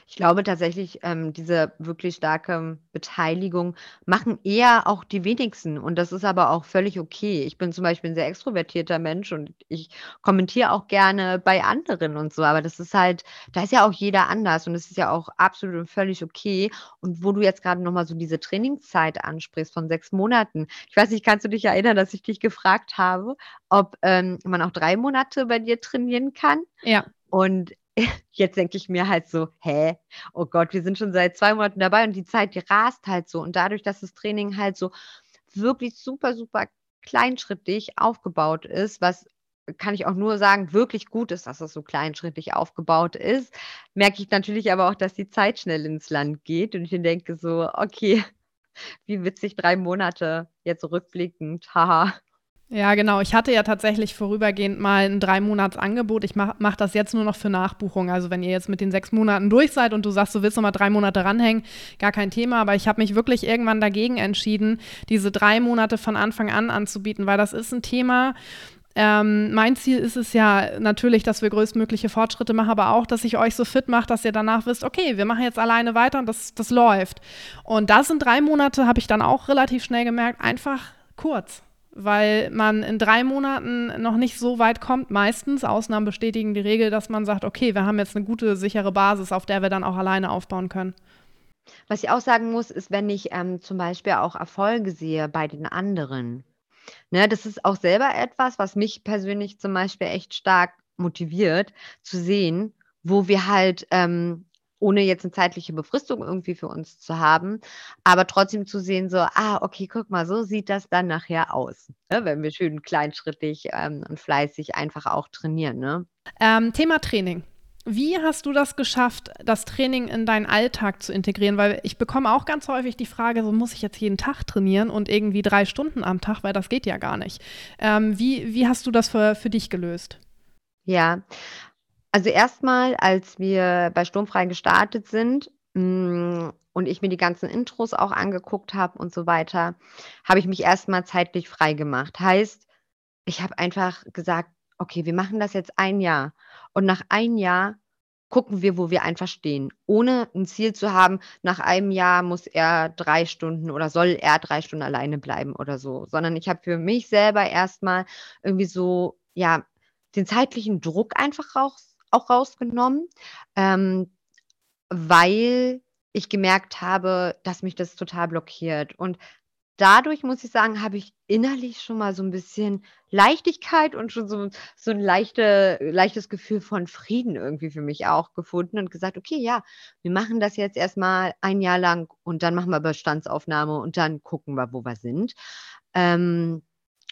Speaker 2: Ich glaube tatsächlich, ähm, diese wirklich starke Beteiligung machen eher auch die wenigsten und das ist aber auch völlig okay. Ich bin zum Beispiel 'n sehr extrovertierter Mensch und ich kommentiere auch gerne bei anderen und so, aber das ist halt da ist ja auch jeder anders und das ist ja auch absolut und völlig okay. Und wo du jetzt grade noch mal so diese Trainingszeit ansprichst von 6 Monaten. Ich weiß nicht, kannst du dich erinnern, dass ich dich gefragt habe, ob, ähm, man auch 3 Monate bei dir trainieren kann?
Speaker 1: Ja.
Speaker 2: Und jetzt denke ich mir halt so: „Hä? Oh Gott, wir sind schon seit 2 Monaten dabei und die Zeit, die rast halt so.“ Und dadurch, dass das Training halt so wirklich super, super kleinschrittig aufgebaut ist, was kann ich auch nur sagen, wirklich gut ist, dass es so kleinschrittig aufgebaut ist, merke ich natürlich aber auch, dass die Zeit schnell ins Land geht und ich denke so: „Okay, wie witzig 3 Monate jetzt rückblickend, haha.“
Speaker 1: Ja, genau. Ich hatte ja tatsächlich vorübergehend mal 'n Drei-Monats-Angebot. Ich mache mache das jetzt nur noch für Nachbuchung. Also, wenn ihr jetzt mit den 6 Monaten durch seid und du sagst, du willst noch mal 3 Monate ranhängen, gar kein Thema. Aber ich habe mich wirklich irgendwann dagegen entschieden, diese 3 Monate von Anfang an anzubieten, weil das ist 'n Thema ähm, mein Ziel ist es ja natürlich, dass wir größtmögliche Fortschritte machen, aber auch, dass ich euch so fit mache, dass ihr danach wisst, okay, wir machen jetzt alleine weiter und das das läuft. Und da sind 3 Monate, habe ich dann auch relativ schnell gemerkt, einfach kurz weil man in drei Monaten noch nicht so weit kommt. Meistens, Ausnahmen bestätigen die Regel, dass man sagt, okay, wir haben jetzt eine gute, sichere Basis, auf der wir dann auch alleine aufbauen können.
Speaker 2: Was ich auch sagen muss, ist, wenn ich ähm, zum Beispiel auch Erfolge sehe bei den anderen. Ne, das ist auch selber etwas, was mich persönlich zum Beispiel echt stark motiviert, zu sehen, wo wir halt ähm, ohne jetzt eine zeitliche Befristung irgendwie für uns zu haben, aber trotzdem zu sehen so: „Ah, okay, guck mal, so sieht das dann nachher aus“, ne, wenn wir schön kleinschrittig, ähm, und fleißig einfach auch trainieren, ne?
Speaker 1: Ähm, Thema Training. Wie hast du das geschafft, das Training in deinen Alltag zu integrieren? Weil ich bekomme auch ganz häufig die Frage, so muss ich jetzt jeden Tag trainieren und irgendwie drei Stunden am Tag, weil das geht ja gar nicht. Ähm, wie wie hast du das für für dich gelöst?
Speaker 2: Ja, also erstmal, als wir bei Sturmfrei gestartet sind, hm, und ich mir die ganzen Intros auch angeguckt habe und so weiter, habe ich mich erstmal zeitlich frei gemacht. Heißt, ich habe einfach gesagt: „Okay, wir machen das jetzt ein Jahr und nach ein Jahr gucken wir, wo wir einfach stehen.“ Ohne ein Ziel zu haben, nach einem Jahr muss er 3 Stunden oder soll er 3 Stunden alleine bleiben oder so, sondern ich habe für mich selber erstmal irgendwie so, ja, den zeitlichen Druck einfach raus auch rausgenommen, ähm, weil ich gemerkt habe, dass mich das total blockiert. Und dadurch, muss ich sagen, habe ich innerlich schon mal so ein bisschen Leichtigkeit und schon so so 'n leichte leichtes Gefühl von Frieden irgendwie für mich auch gefunden und gesagt: „Okay, ja, wir machen das jetzt erst mal ein Jahr lang und dann machen wir Bestandsaufnahme und dann gucken wir, wo wir sind.“ Ähm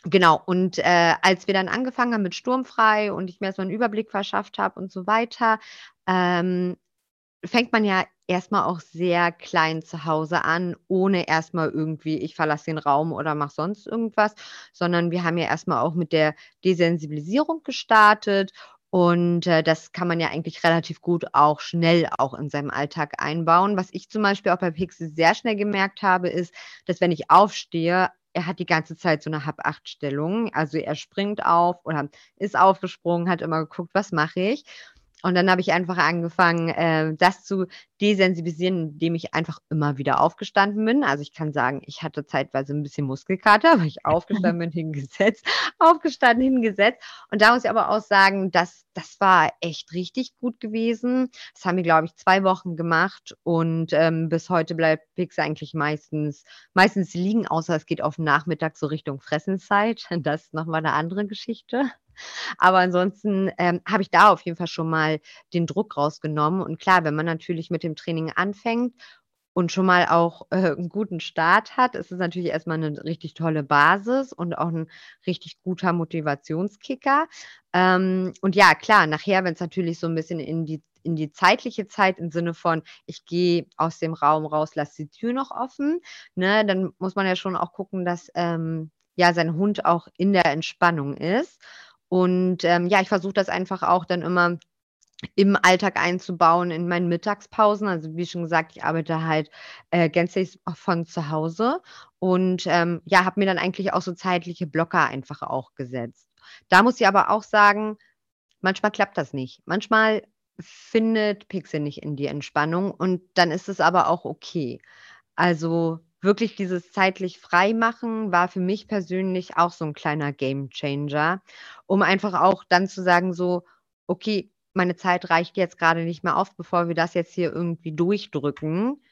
Speaker 2: Genau, und, äh, als wir dann angefangen haben mit Sturmfrei und ich mir erst mal 'n Überblick verschafft habe und so weiter, ähm, fängt man ja erst mal auch sehr klein zu Hause an, ohne erst mal irgendwie ich verlasse den Raum oder mache sonst irgendwas, sondern wir haben ja erst mal auch mit der Desensibilisierung gestartet und, äh, das kann man ja eigentlich relativ gut auch schnell auch in seinem Alltag einbauen. Was ich zum Beispiel auch bei Pixie sehr schnell gemerkt habe, ist, dass wenn ich aufstehe, er hat die ganze Zeit so 'ne Hab-Acht-Stellung. Also, er springt auf oder ist aufgesprungen, hat immer geguckt: „Was mache ich?“ Und dann habe ich einfach angefangen, äh, das zu desensibilisieren, indem ich einfach immer wieder aufgestanden bin. Also, ich kann sagen, ich hatte zeitweise 'n bisschen Muskelkater, weil ich aufgestanden bin, hingesetzt, aufgestanden, hingesetzt. Und da muss ich aber auch sagen, das das war echt richtig gut gewesen. Das haben wir, glaube ich, 2 Wochen gemacht und, ähm, bis heute bleibt Pix eigentlich meistens meistens liegen, außer es geht auf 'n Nachmittag so Richtung Fressenzeit. Das ist noch mal 'ne andere Geschichte. Aber ansonsten, ähm, habe ich da auf jeden Fall schon mal den Druck rausgenommen. Und klar, wenn man natürlich mit dem Training anfängt und schon mal auch, äh, 'n guten Start hat, ist es natürlich erst mal 'ne richtig tolle Basis und auch 'n richtig guter Motivationskicker. Ähm, und ja, klar, nachher, wenn's natürlich so 'n bisschen in die in die zeitliche Zeit im Sinne von, ich gehe aus dem Raum raus, lasse die Tür noch offen, ne, dann muss man ja schon auch gucken, dass, ähm, ja, sein Hund auch in der Entspannung ist. Und, ähm, ja, ich versuche das einfach auch dann immer im Alltag einzubauen in meinen Mittagspausen. Also, wie schon gesagt, ich arbeite halt, äh, gänzlich von zu Hause und, ähm, ja, habe mir dann eigentlich auch so zeitliche Blocker einfach auch gesetzt. Da muss ich aber auch sagen, manchmal klappt das nicht. Manchmal findet Pixel nicht in die Entspannung und dann ist es aber auch okay. Also, wirklich dieses zeitlich Freimachen war für mich persönlich auch so 'n kleiner Gamechanger, um einfach auch dann zu sagen so: „Okay, meine Zeit reicht jetzt grade nicht mehr auf, bevor wir das jetzt hier irgendwie durchdrücken,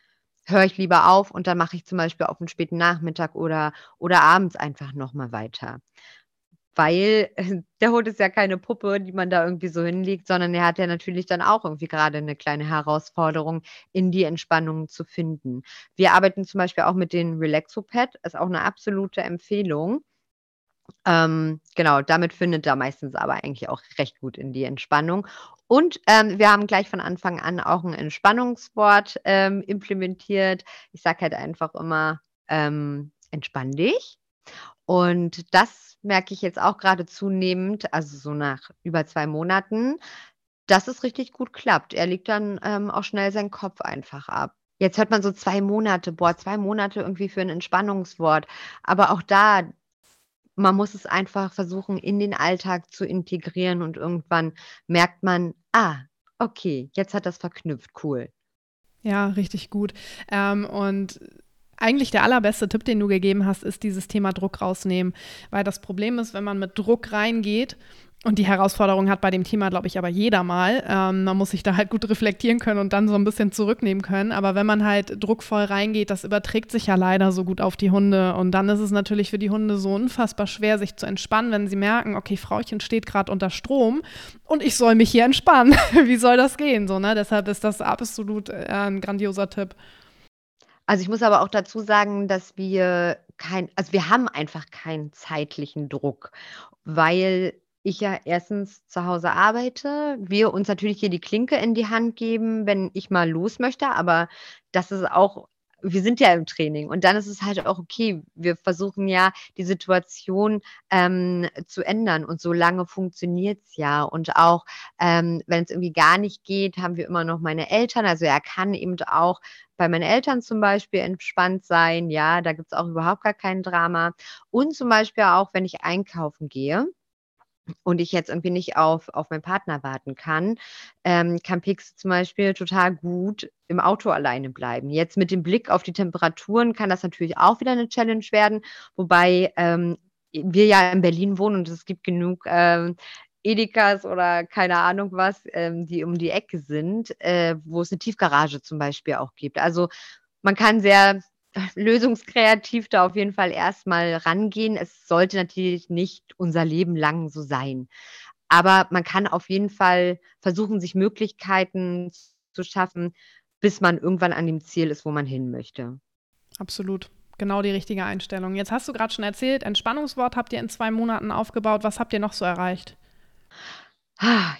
Speaker 2: höre ich lieber auf und dann mache ich zum Beispiel auf 'n späten Nachmittag oder oder abends einfach noch mal weiter.“ Weil der Hund ist ja keine Puppe, die man da irgendwie so hinlegt, sondern er hat ja natürlich dann auch irgendwie grade 'ne kleine Herausforderung, in die Entspannung zu finden. Wir arbeiten zum Beispiel auch mit den Relaxo-Pad, ist auch 'ne absolute Empfehlung. Ähm, genau, damit findet er meistens aber eigentlich auch recht gut in die Entspannung. Und, ähm, wir haben gleich von Anfang an auch 'n Entspannungswort, ähm, implementiert. Ich sage halt einfach immer, ähm: „Entspann dich.“ Und das merke ich jetzt auch grade zunehmend, also so nach über 2 Monaten, dass es richtig gut klappt. Er legt dann, ähm, auch schnell seinen Kopf einfach ab. Jetzt hört man so 2 Monate, boah, 2 Monate irgendwie für 'n Entspannungswort. Aber auch da, man muss es einfach versuchen, in den Alltag zu integrieren und irgendwann merkt man: „Ah, okay, jetzt hat das verknüpft, cool.“
Speaker 1: Ja, richtig gut. Ähm, und eigentlich der allerbeste Tipp, den du gegeben hast, ist dieses Thema Druck rausnehmen. Weil das Problem ist, wenn man mit Druck reingeht und die Herausforderung hat bei dem Thema, glaube ich, aber jeder mal. Ähm, man muss sich da halt gut reflektieren können und dann so ein bisschen zurücknehmen können. Aber wenn man halt druckvoll reingeht, das überträgt sich ja leider so gut auf die Hunde. Und dann ist es natürlich für die Hunde so unfassbar schwer, sich zu entspannen, wenn sie merken, okay, Frauchen steht gerade unter Strom und ich soll mich hier entspannen. Wie soll das gehen? So, ne? Deshalb ist das absolut äh, ein grandioser Tipp.
Speaker 2: Also, ich muss aber auch dazu sagen, dass wir kein also, wir haben einfach keinen zeitlichen Druck, weil ich ja erstens zu Hause arbeite, wir uns natürlich hier die Klinke in die Hand geben, wenn ich mal los möchte, aber das ist auch wir sind ja im Training und dann ist es halt auch okay. Wir versuchen ja, die Situation, ähm, zu ändern und so lange funktioniert's ja. Und auch, ähm, wenn's irgendwie gar nicht geht, haben wir immer noch meine Eltern. Also, er kann eben auch bei meinen Eltern zum Beispiel entspannt sein, ja, da gibt's auch überhaupt gar kein Drama. Und zum Beispiel auch, wenn ich einkaufen gehe und ich jetzt irgendwie nicht auf auf meinen Partner warten kann, ähm, kann Pix zum Beispiel total gut im Auto alleine bleiben. Jetzt mit dem Blick auf die Temperaturen kann das natürlich auch wieder 'ne Challenge werden, wobei, ähm, wir ja in Berlin wohnen und es gibt genug, ähm, Edekas oder keine Ahnung was, ähm, die um die Ecke sind, äh, wo es 'ne Tiefgarage zum Beispiel auch gibt. Also, man kann sehr lösungskreativ da auf jeden Fall erst mal rangehen. Es sollte natürlich nicht unser Leben lang so sein. Aber man kann auf jeden Fall versuchen, sich Möglichkeiten zu schaffen, bis man irgendwann an dem Ziel ist, wo man hin möchte.
Speaker 1: Absolut. Genau die richtige Einstellung. Jetzt hast du grad schon erzählt, Entspannungswort habt ihr in 2 Monaten aufgebaut. Was habt ihr noch so erreicht?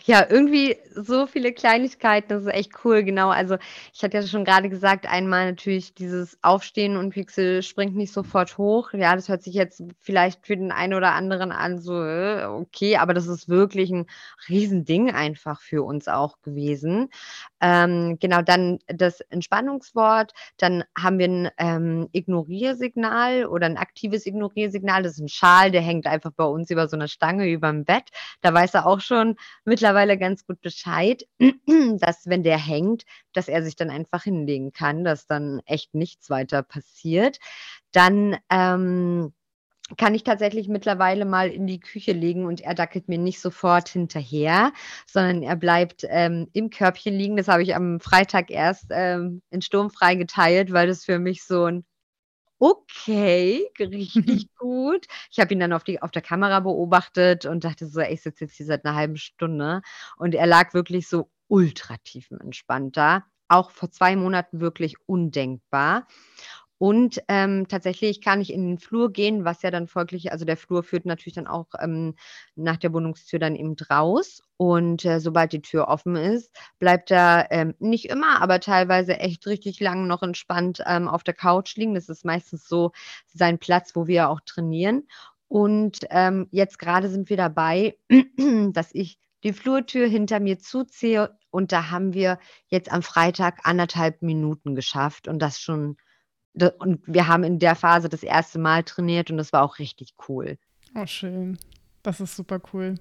Speaker 2: Ja, irgendwie so viele Kleinigkeiten, das ist echt cool, genau. Also, ich hatte ja schon grade gesagt, einmal natürlich dieses Aufstehen und Pixel springt nicht sofort hoch. Ja, das hört sich jetzt vielleicht für den einen oder anderen an so, äh, okay, aber das ist wirklich 'n Riesending einfach für uns auch gewesen. Ähm, genau, dann das Entspannungswort, dann haben wir 'n, ähm, Ignoriersignal oder 'n aktives Ignoriersignal. Das ist 'n Schal, der hängt einfach bei uns über so 'ner Stange überm Bett. Da weiß er auch schon mittlerweile ganz gut Bescheid, dass, wenn der hängt, dass er sich dann einfach hinlegen kann, dass dann echt nichts weiter passiert. Dann, ähm, kann ich tatsächlich mittlerweile mal in die Küche legen und er dackelt mir nicht sofort hinterher, sondern er bleibt, ähm, im Körbchen liegen. Das habe ich am Freitag erst, ähm, in sturmfrei geteilt, weil das für mich so 'n Okay, richtig gut. Ich habe ihn dann auf die auf der Kamera beobachtet und dachte so: „Ey, ich sitze jetzt hier seit 'ner halben Stunde.“ Und er lag wirklich so ultra tiefenentspannt da, auch vor 2 Monaten wirklich undenkbar. Und, ähm, tatsächlich kann ich in den Flur gehen, was ja dann folglich also, der Flur führt natürlich dann auch, ähm, nach der Wohnungstür dann eben raus. Und, äh, sobald die Tür offen ist, bleibt er, ähm, nicht immer, aber teilweise echt richtig lang noch entspannt, ähm, auf der Couch liegen. Das ist meistens so sein Platz, wo wir auch trainieren. Und, ähm, jetzt grade sind wir dabei, dass ich die Flurtür hinter mir zuziehe und da haben wir jetzt am Freitag 1 1/2 Minuten geschafft und das schon und wir haben in der Phase das 1. Mal trainiert und das war auch richtig cool.
Speaker 1: Oh, schön. Das ist super cool.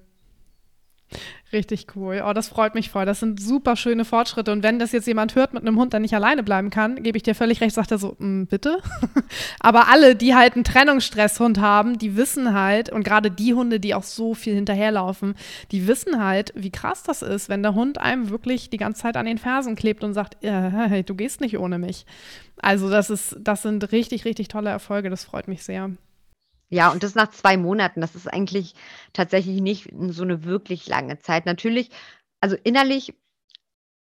Speaker 1: Richtig cool. Oh, das freut mich voll. Das sind super schöne Fortschritte. Und wenn das jetzt jemand hört mit einem Hund, der nicht alleine bleiben kann, gebe ich dir völlig recht, sagt er so, mm, bitte. Aber alle, die halt einen Trennungsstresshund haben, die wissen halt, und gerade die Hunde, die auch so viel hinterherlaufen, die wissen halt, wie krass das ist, wenn der Hund einem wirklich die ganze Zeit an den Fersen klebt und sagt, hey, du gehst nicht ohne mich. Also das ist, das sind richtig, richtig tolle Erfolge. Das freut mich sehr.
Speaker 2: Ja, und das nach zwei Monaten. Das ist eigentlich tatsächlich nicht so eine wirklich lange Zeit. Natürlich, also innerlich,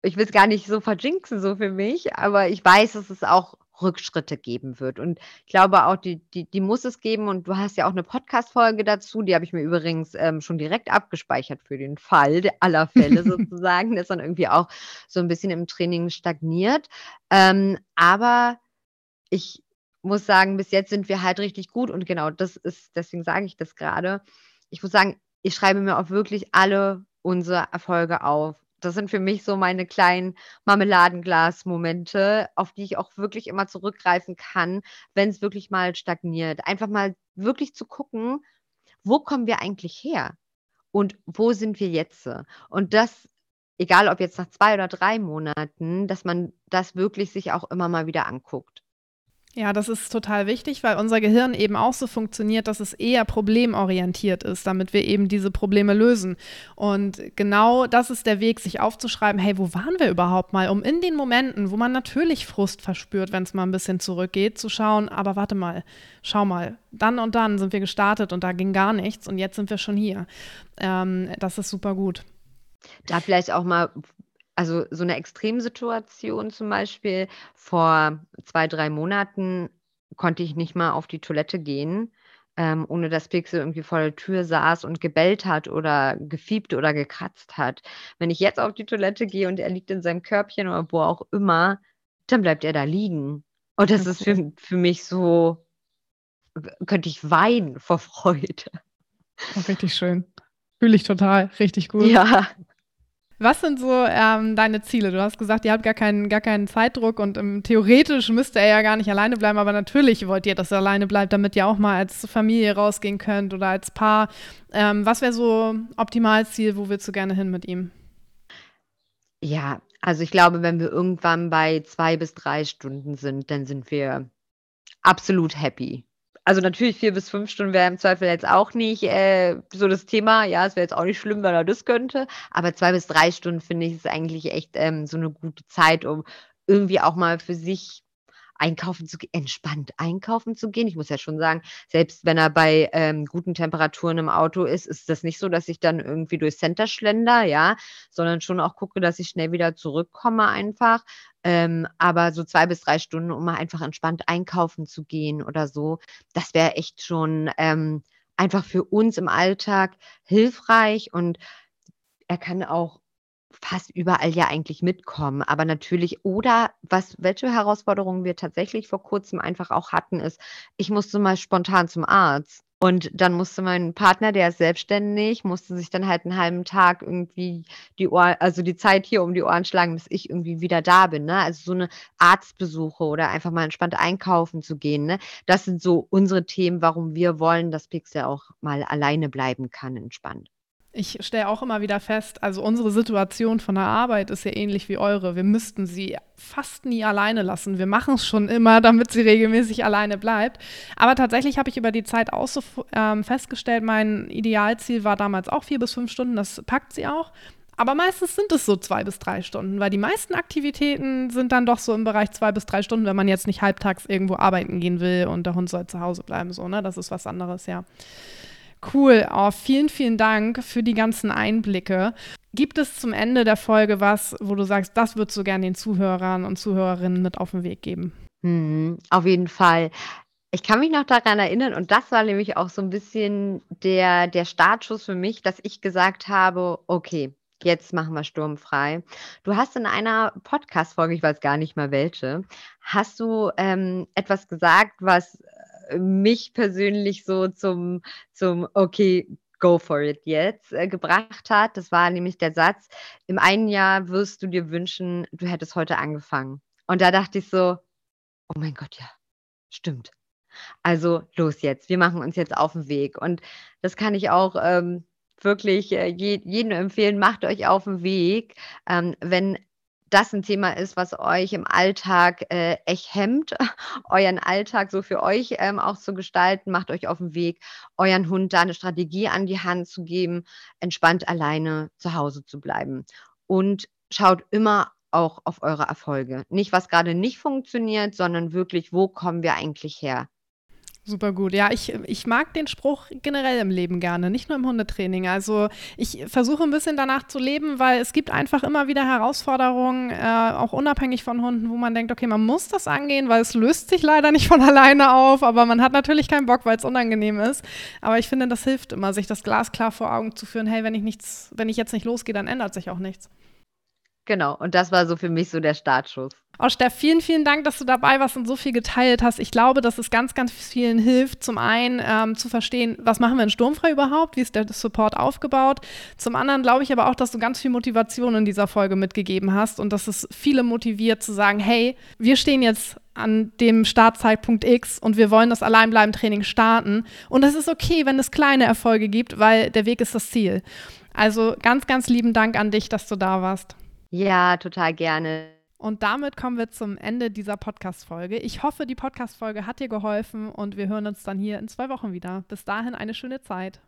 Speaker 2: ich will es gar nicht so verjinxen so für mich, aber ich weiß, dass es auch Rückschritte geben wird. Und ich glaube auch, die, die, die muss es geben. Und du hast ja auch eine Podcast-Folge dazu, die habe ich mir übrigens ähm, schon direkt abgespeichert für den Fall aller Fälle sozusagen, dass dann irgendwie auch so ein bisschen im Training stagniert. Ähm, aber ich muss sagen, bis jetzt sind wir halt richtig gut und genau das ist, deswegen sage ich das gerade. Ich muss sagen, ich schreibe mir auch wirklich alle unsere Erfolge auf. Das sind für mich so meine kleinen Marmeladenglas-Momente, auf die ich auch wirklich immer zurückgreifen kann, wenn es wirklich mal stagniert. Einfach mal wirklich zu gucken, wo kommen wir eigentlich her? Und wo sind wir jetzt? Und das, egal ob jetzt nach zwei oder drei Monaten, dass man das wirklich sich auch immer mal wieder anguckt.
Speaker 1: Ja, das ist total wichtig, weil unser Gehirn eben auch so funktioniert, dass es eher problemorientiert ist, damit wir eben diese Probleme lösen. Und genau das ist der Weg, sich aufzuschreiben, hey, wo waren wir überhaupt mal, um in den Momenten, wo man natürlich Frust verspürt, wenn es mal ein bisschen zurückgeht, zu schauen, aber warte mal, schau mal, dann und dann sind wir gestartet und da ging gar nichts und jetzt sind wir schon hier. Ähm, das ist super gut.
Speaker 2: Da vielleicht auch mal also so eine Extremsituation zum Beispiel, vor zwei, drei Monaten konnte ich nicht mal auf die Toilette gehen, ähm, ohne dass Pixel irgendwie vor der Tür saß und gebellt hat oder gefiebt oder gekratzt hat. Wenn ich jetzt auf die Toilette gehe und er liegt in seinem Körbchen oder wo auch immer, dann bleibt er da liegen. Und das ist für, für mich so, könnte ich weinen vor Freude.
Speaker 1: Oh, richtig schön. Fühle ich total, richtig gut.
Speaker 2: Ja.
Speaker 1: Was sind so ähm, deine Ziele? Du hast gesagt, ihr habt gar keinen, gar keinen Zeitdruck und ähm, theoretisch müsste er ja gar nicht alleine bleiben, aber natürlich wollt ihr, dass er alleine bleibt, damit ihr auch mal als Familie rausgehen könnt oder als Paar. Ähm, was wäre so Optimalziel? Wo willst du gerne hin mit ihm?
Speaker 2: Ja, also ich glaube, wenn wir irgendwann bei zwei bis drei Stunden sind, dann sind wir absolut happy. Also natürlich vier bis fünf Stunden wäre im Zweifel jetzt auch nicht äh, so das Thema. Ja, es wäre jetzt auch nicht schlimm, wenn er das könnte. Aber zwei bis drei Stunden finde ich ist eigentlich echt ähm, so eine gute Zeit, um irgendwie auch mal für sich einkaufen zu entspannt einkaufen zu gehen. Ich muss ja schon sagen, selbst wenn er bei ähm, guten Temperaturen im Auto ist, ist das nicht so, dass ich dann irgendwie durch Center schlender, ja, sondern schon auch gucke, dass ich schnell wieder zurückkomme einfach. Ähm, aber so zwei bis drei Stunden, um mal einfach entspannt einkaufen zu gehen oder so, das wäre echt schon ähm, einfach für uns im Alltag hilfreich und er kann auch fast überall ja eigentlich mitkommen. Aber natürlich, oder was, welche Herausforderungen wir tatsächlich vor kurzem einfach auch hatten, ist, ich musste mal spontan zum Arzt. Und dann musste mein Partner, der ist selbstständig, musste sich dann halt einen halben Tag irgendwie die Ohren, also die Zeit hier um die Ohren schlagen, bis ich irgendwie wieder da bin. Ne? Also so eine Arztbesuche oder einfach mal entspannt einkaufen zu gehen. Ne? Das sind so unsere Themen, warum wir wollen, dass Pixel auch mal alleine bleiben kann, entspannt.
Speaker 1: Ich stelle auch immer wieder fest, also unsere Situation von der Arbeit ist ja ähnlich wie eure. Wir müssten sie fast nie alleine lassen. Wir machen es schon immer, damit sie regelmäßig alleine bleibt. Aber tatsächlich habe ich über die Zeit auch so ähm, festgestellt, mein Idealziel war damals auch vier bis fünf Stunden. Das packt sie auch. Aber meistens sind es so zwei bis drei Stunden, weil die meisten Aktivitäten sind dann doch so im Bereich zwei bis drei Stunden, wenn man jetzt nicht halbtags irgendwo arbeiten gehen will und der Hund soll zu Hause bleiben. So, ne? Das ist was anderes, ja. Cool. Oh, vielen, vielen Dank für die ganzen Einblicke. Gibt es zum Ende der Folge was, wo du sagst, das würdest du gerne den Zuhörern und Zuhörerinnen mit auf den Weg geben?
Speaker 2: Hm, auf jeden Fall. Ich kann mich noch daran erinnern, und das war nämlich auch so ein bisschen der, der Startschuss für mich, dass ich gesagt habe, okay, jetzt machen wir sturmfrei. Du hast in einer Podcast-Folge, ich weiß gar nicht mal welche, hast du ähm, etwas gesagt, was mich persönlich so zum, zum okay, go for it jetzt äh, gebracht hat. Das war nämlich der Satz, im einen Jahr wirst du dir wünschen, du hättest heute angefangen. Und da dachte ich so, oh mein Gott, ja, stimmt. Also los jetzt, wir machen uns jetzt auf den Weg. Und das kann ich auch ähm, wirklich äh, je, jedem empfehlen, macht euch auf den Weg. Ähm, wenn das ein Thema ist, was euch im Alltag äh, echt hemmt, euren Alltag so für euch ähm, auch zu gestalten, macht euch auf den Weg, euren Hund da eine Strategie an die Hand zu geben, entspannt alleine zu Hause zu bleiben. Und schaut immer auch auf eure Erfolge. Nicht, was gerade nicht funktioniert, sondern wirklich, wo kommen wir eigentlich her?
Speaker 1: Super gut. Ja, ich, ich mag den Spruch generell im Leben gerne, nicht nur im Hundetraining. Also ich versuche ein bisschen danach zu leben, weil es gibt einfach immer wieder Herausforderungen, äh, auch unabhängig von Hunden, wo man denkt, okay, man muss das angehen, weil es löst sich leider nicht von alleine auf, aber man hat natürlich keinen Bock, weil es unangenehm ist. Aber ich finde, das hilft immer, sich das Glas klar vor Augen zu führen, hey, wenn ich nichts, wenn ich jetzt nicht losgehe, dann ändert sich auch nichts.
Speaker 2: Genau, und das war so für mich so der Startschuss.
Speaker 1: Oh, Steff, vielen, vielen Dank, dass du dabei warst und so viel geteilt hast. Ich glaube, dass es ganz, ganz vielen hilft, zum einen ähm, zu verstehen, was machen wir in Sturmfrei überhaupt, wie ist der Support aufgebaut. Zum anderen glaube ich aber auch, dass du ganz viel Motivation in dieser Folge mitgegeben hast und dass es viele motiviert zu sagen, hey, wir stehen jetzt an dem Startzeitpunkt X und wir wollen das Alleinbleiben-Training starten. Und es ist okay, wenn es kleine Erfolge gibt, weil der Weg ist das Ziel. Also ganz, ganz lieben Dank an dich, dass du da warst.
Speaker 2: Ja, total gerne.
Speaker 1: Und damit kommen wir zum Ende dieser Podcast-Folge. Ich hoffe, die Podcast-Folge hat dir geholfen und wir hören uns dann hier in zwei Wochen wieder. Bis dahin eine schöne Zeit.